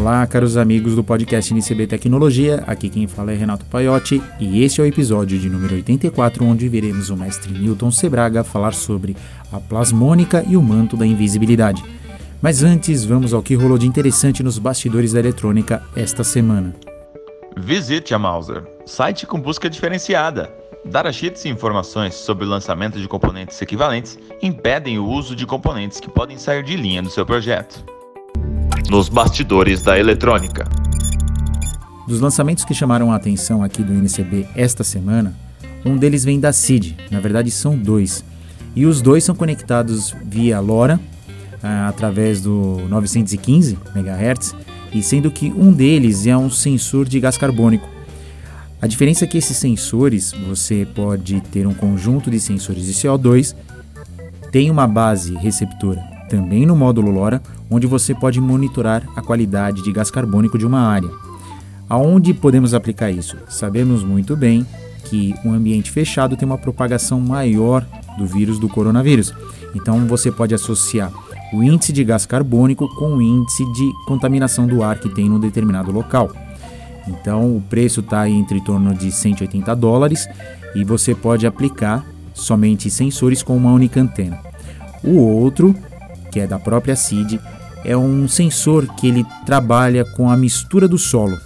Olá, caros amigos do podcast NCB Tecnologia. Aqui quem fala é Renato Paiotti e este é o episódio de número 84, onde veremos o mestre Newton Sebraga falar sobre a plasmônica e o manto da invisibilidade. Mas antes, vamos ao que rolou de interessante nos bastidores da eletrônica esta semana. Visite a Mauser, site com busca diferenciada. Datasheets e informações sobre o lançamento de componentes equivalentes impedem o uso de componentes que podem sair de linha do seu projeto. Nos bastidores da eletrônica. Dos lançamentos que chamaram a atenção aqui do NCB esta semana, um deles vem da CID, na verdade são dois. E os dois são conectados via LoRa, ah, através do 915 MHz, e sendo que um deles é um sensor de gás carbônico. A diferença é que esses sensores, você pode ter um conjunto de sensores de CO2, tem uma base receptora também no módulo LoRa, onde você pode monitorar a qualidade de gás carbônico de uma área. Aonde podemos aplicar isso? Sabemos muito bem que um ambiente fechado tem uma propagação maior do vírus do coronavírus. Então você pode associar o índice de gás carbônico com o índice de contaminação do ar que tem num determinado local. Então o preço está entre em torno de 180 dólares e você pode aplicar somente sensores com uma única antena. O outro, que é da própria CID, é um sensor que ele trabalha com a mistura do solo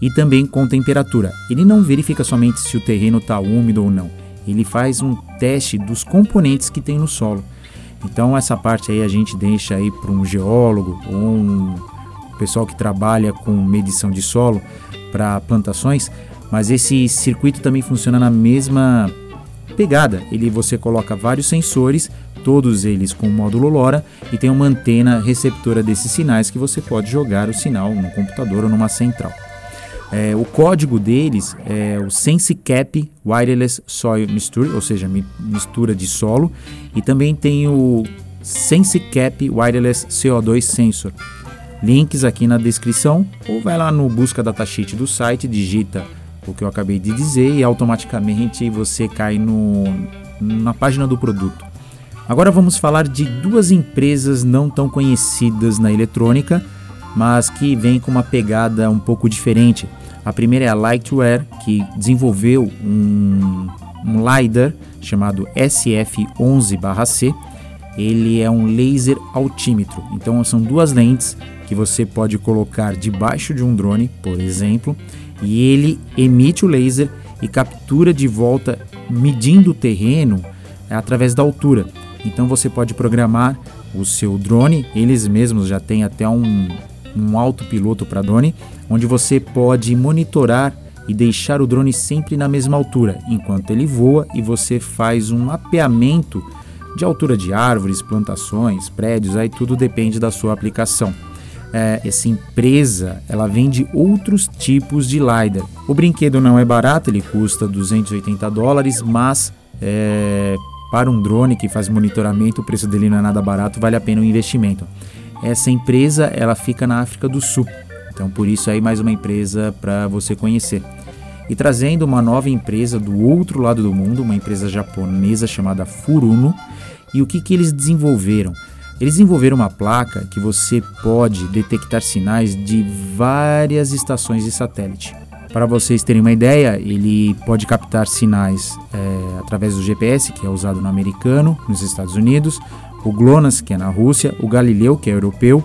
e também com temperatura. Ele não verifica somente se o terreno está úmido ou não. Ele faz um teste dos componentes que tem no solo. Então essa parte aí a gente deixa aí para um geólogo ou um pessoal que trabalha com medição de solo para plantações, mas esse circuito também funciona na mesma pegada. Ele você coloca vários sensores, todos eles com módulo LoRa e tem uma antena receptora desses sinais que você pode jogar o sinal no computador ou numa central. É, o código deles é o SenseCap Wireless Soil Mixture, ou seja, mistura de solo, e também tem o SenseCap Wireless CO2 Sensor. Links aqui na descrição ou vai lá no busca datasheet do site, digita o que eu acabei de dizer e automaticamente você cai no, na página do produto. Agora vamos falar de duas empresas não tão conhecidas na eletrônica, mas que vêm com uma pegada um pouco diferente. A primeira é a Lightware, que desenvolveu um, um LiDAR chamado SF11-C. Ele é um laser altímetro, então são duas lentes que você pode colocar debaixo de um drone, por exemplo, e ele emite o laser e captura de volta, medindo o terreno é, através da altura. Então você pode programar o seu drone, eles mesmos já têm até um, um autopiloto para drone, onde você pode monitorar e deixar o drone sempre na mesma altura, enquanto ele voa e você faz um mapeamento de altura de árvores, plantações, prédios, aí tudo depende da sua aplicação. É, essa empresa ela vende outros tipos de LiDAR. O brinquedo não é barato, ele custa 280 dólares, mas é, para um drone que faz monitoramento, o preço dele não é nada barato, vale a pena o investimento. Essa empresa ela fica na África do Sul, então por isso aí mais uma empresa para você conhecer. E trazendo uma nova empresa do outro lado do mundo, uma empresa japonesa chamada Furuno. E o que, que eles desenvolveram? Eles desenvolveram uma placa que você pode detectar sinais de várias estações de satélite. Para vocês terem uma ideia, ele pode captar sinais é, através do GPS, que é usado no americano, nos Estados Unidos, o GLONASS, que é na Rússia, o Galileu, que é europeu,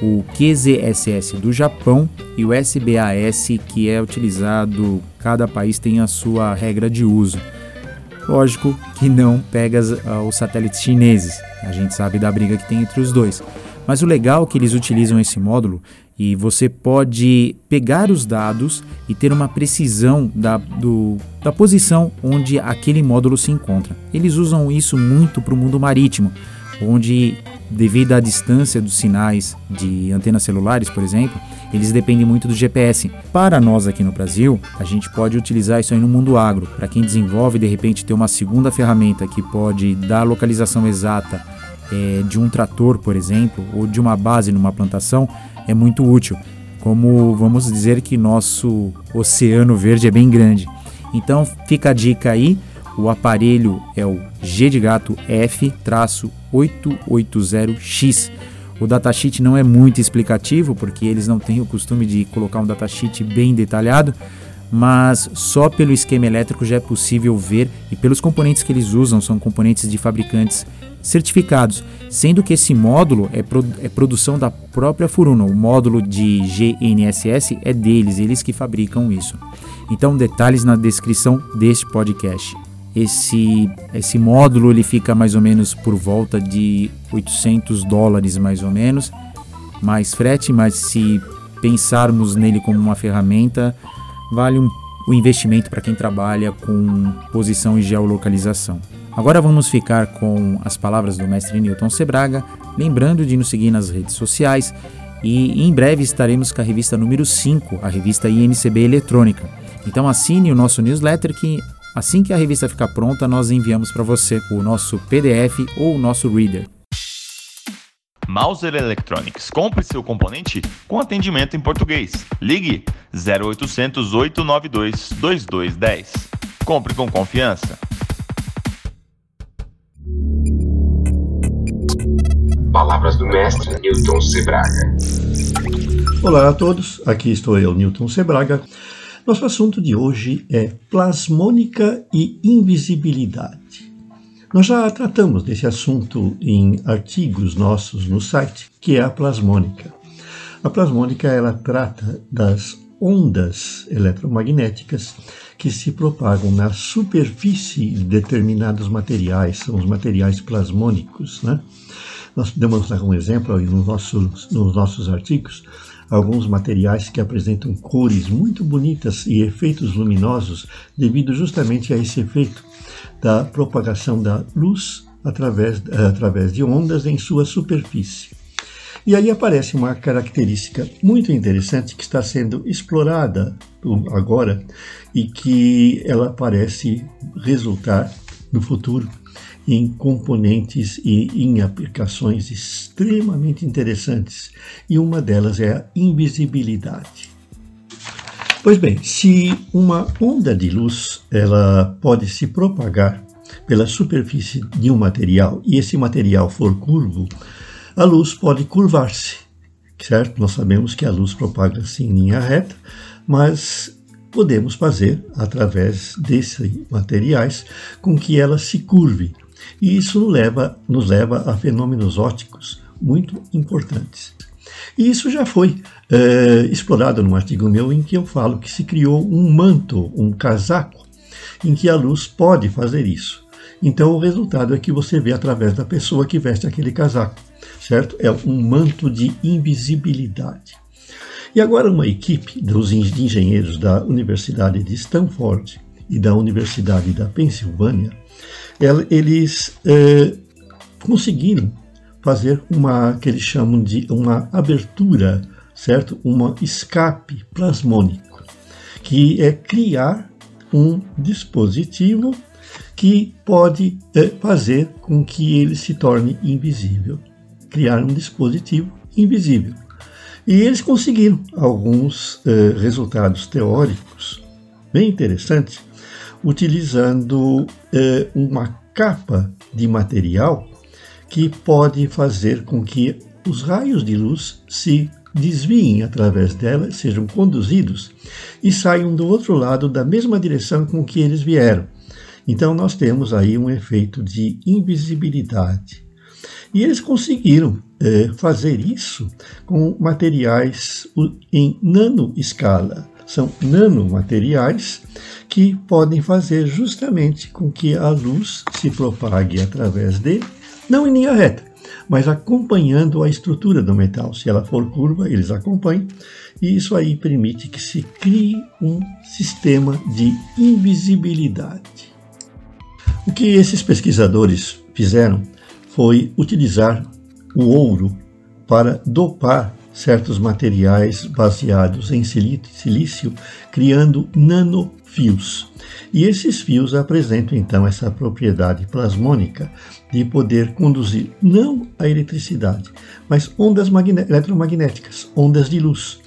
o QZSS do Japão e o SBAS, que é utilizado, cada país tem a sua regra de uso. Lógico que não pega os satélites chineses, a gente sabe da briga que tem entre os dois. Mas o legal é que eles utilizam esse módulo e você pode pegar os dados e ter uma precisão da, do, da posição onde aquele módulo se encontra. Eles usam isso muito para o mundo marítimo, onde, devido à distância dos sinais de antenas celulares, por exemplo, eles dependem muito do GPS. Para nós aqui no Brasil, a gente pode utilizar isso aí no mundo agro. Para quem desenvolve, de repente, ter uma segunda ferramenta que pode dar a localização exata é, de um trator, por exemplo, ou de uma base numa plantação, é muito útil. Como vamos dizer que nosso oceano verde é bem grande. Então fica a dica aí, o aparelho é o G de gato F-880X. O datasheet não é muito explicativo, porque eles não têm o costume de colocar um datasheet bem detalhado, mas só pelo esquema elétrico já é possível ver e pelos componentes que eles usam, são componentes de fabricantes certificados, sendo que esse módulo é, pro, é produção da própria Furuno, o módulo de GNSS é deles, eles que fabricam isso. Então, detalhes na descrição deste podcast. Esse, esse módulo ele fica mais ou menos por volta de 800 dólares mais ou menos, mais frete, mas se pensarmos nele como uma ferramenta, vale um, o investimento para quem trabalha com posição e geolocalização. Agora vamos ficar com as palavras do mestre Newton Sebraga, lembrando de nos seguir nas redes sociais e em breve estaremos com a revista número 5, a revista INCB Eletrônica. Então assine o nosso newsletter que assim que a revista ficar pronta nós enviamos para você o nosso PDF ou o nosso reader. Mauser Electronics. Compre seu componente com atendimento em português. Ligue 0800 892 2210. Compre com confiança. Palavras do mestre Newton Sebraga. Olá a todos, aqui estou eu, Newton Sebraga. Nosso assunto de hoje é plasmônica e invisibilidade. Nós já tratamos desse assunto em artigos nossos no site, que é a plasmônica. A plasmônica ela trata das ondas eletromagnéticas que se propagam na superfície de determinados materiais, são os materiais plasmônicos. Né? Nós demos um exemplo nos nossos, nos nossos artigos alguns materiais que apresentam cores muito bonitas e efeitos luminosos devido justamente a esse efeito da propagação da luz através, através de ondas em sua superfície. E aí aparece uma característica muito interessante que está sendo explorada agora e que ela parece resultar no futuro em componentes e em aplicações extremamente interessantes. E uma delas é a invisibilidade. Pois bem, se uma onda de luz ela pode se propagar pela superfície de um material e esse material for curvo, a luz pode curvar-se, certo? Nós sabemos que a luz propaga-se em linha reta, mas podemos fazer, através desses materiais, com que ela se curve. E isso leva, nos leva a fenômenos ópticos muito importantes. E isso já foi é, explorado num artigo meu em que eu falo que se criou um manto, um casaco, em que a luz pode fazer isso. Então o resultado é que você vê através da pessoa que veste aquele casaco, certo? É um manto de invisibilidade. E agora uma equipe dos engenheiros da Universidade de Stanford e da Universidade da Pensilvânia, eles é, conseguiram fazer uma que eles chamam de uma abertura, certo? Uma escape plasmônico, que é criar um dispositivo que pode é, fazer com que ele se torne invisível, criar um dispositivo invisível. E eles conseguiram alguns é, resultados teóricos bem interessantes, utilizando é, uma capa de material que pode fazer com que os raios de luz se desviem através dela, sejam conduzidos e saiam do outro lado da mesma direção com que eles vieram. Então nós temos aí um efeito de invisibilidade. E eles conseguiram é, fazer isso com materiais em nanoescala. São nanomateriais que podem fazer justamente com que a luz se propague através dele não em linha reta, mas acompanhando a estrutura do metal. Se ela for curva, eles acompanham, e isso aí permite que se crie um sistema de invisibilidade. O que esses pesquisadores fizeram foi utilizar o ouro para dopar certos materiais baseados em silício, criando nanofios. E esses fios apresentam então essa propriedade plasmônica de poder conduzir não a eletricidade, mas ondas eletromagnéticas, ondas de luz.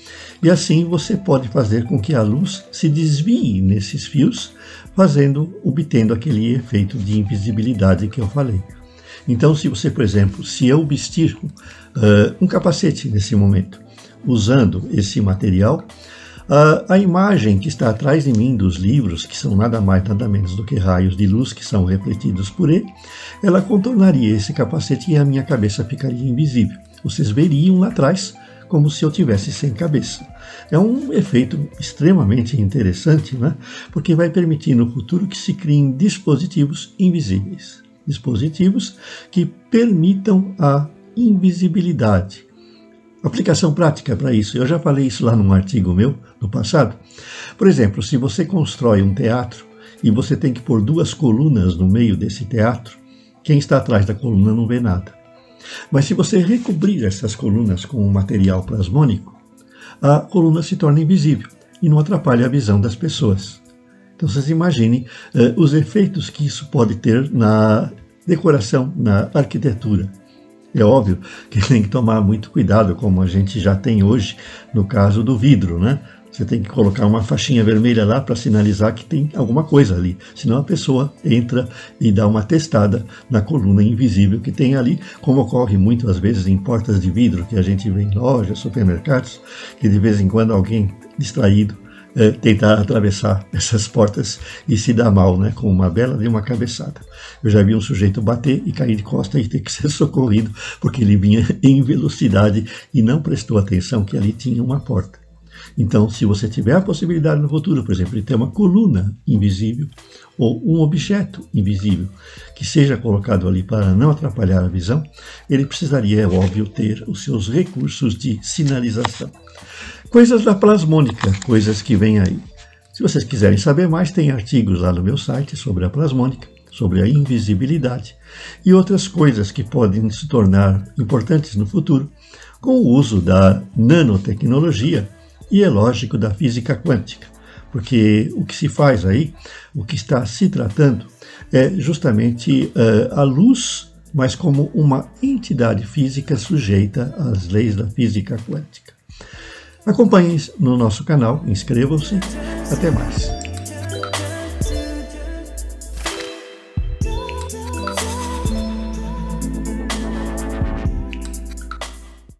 E assim você pode fazer com que a luz se desvie nesses fios, fazendo, obtendo aquele efeito de invisibilidade que eu falei. Então, se você, por exemplo, se eu vestir uh, um capacete nesse momento, usando esse material, Uh, a imagem que está atrás de mim dos livros, que são nada mais nada menos do que raios de luz que são refletidos por ele, ela contornaria esse capacete e a minha cabeça ficaria invisível. Vocês veriam lá atrás como se eu tivesse sem cabeça. É um efeito extremamente interessante, né? porque vai permitir no futuro que se criem dispositivos invisíveis dispositivos que permitam a invisibilidade. Aplicação prática para isso. Eu já falei isso lá num artigo meu no passado. Por exemplo, se você constrói um teatro e você tem que pôr duas colunas no meio desse teatro, quem está atrás da coluna não vê nada. Mas se você recobrir essas colunas com um material plasmônico, a coluna se torna invisível e não atrapalha a visão das pessoas. Então vocês imaginem uh, os efeitos que isso pode ter na decoração, na arquitetura. É óbvio que tem que tomar muito cuidado, como a gente já tem hoje no caso do vidro, né? Você tem que colocar uma faixinha vermelha lá para sinalizar que tem alguma coisa ali. Senão a pessoa entra e dá uma testada na coluna invisível que tem ali, como ocorre muitas vezes em portas de vidro que a gente vê em lojas, supermercados, que de vez em quando alguém distraído é, tentar atravessar essas portas e se dar mal, né, com uma bela de uma cabeçada. Eu já vi um sujeito bater e cair de costa e ter que ser socorrido porque ele vinha em velocidade e não prestou atenção que ali tinha uma porta. Então, se você tiver a possibilidade no futuro, por exemplo, de ter uma coluna invisível ou um objeto invisível que seja colocado ali para não atrapalhar a visão, ele precisaria, é óbvio, ter os seus recursos de sinalização. Coisas da plasmônica, coisas que vêm aí. Se vocês quiserem saber mais, tem artigos lá no meu site sobre a plasmônica, sobre a invisibilidade e outras coisas que podem se tornar importantes no futuro com o uso da nanotecnologia e, é lógico, da física quântica. Porque o que se faz aí, o que está se tratando, é justamente uh, a luz, mas como uma entidade física sujeita às leis da física quântica. Acompanhem no nosso canal, inscrevam-se. Até mais.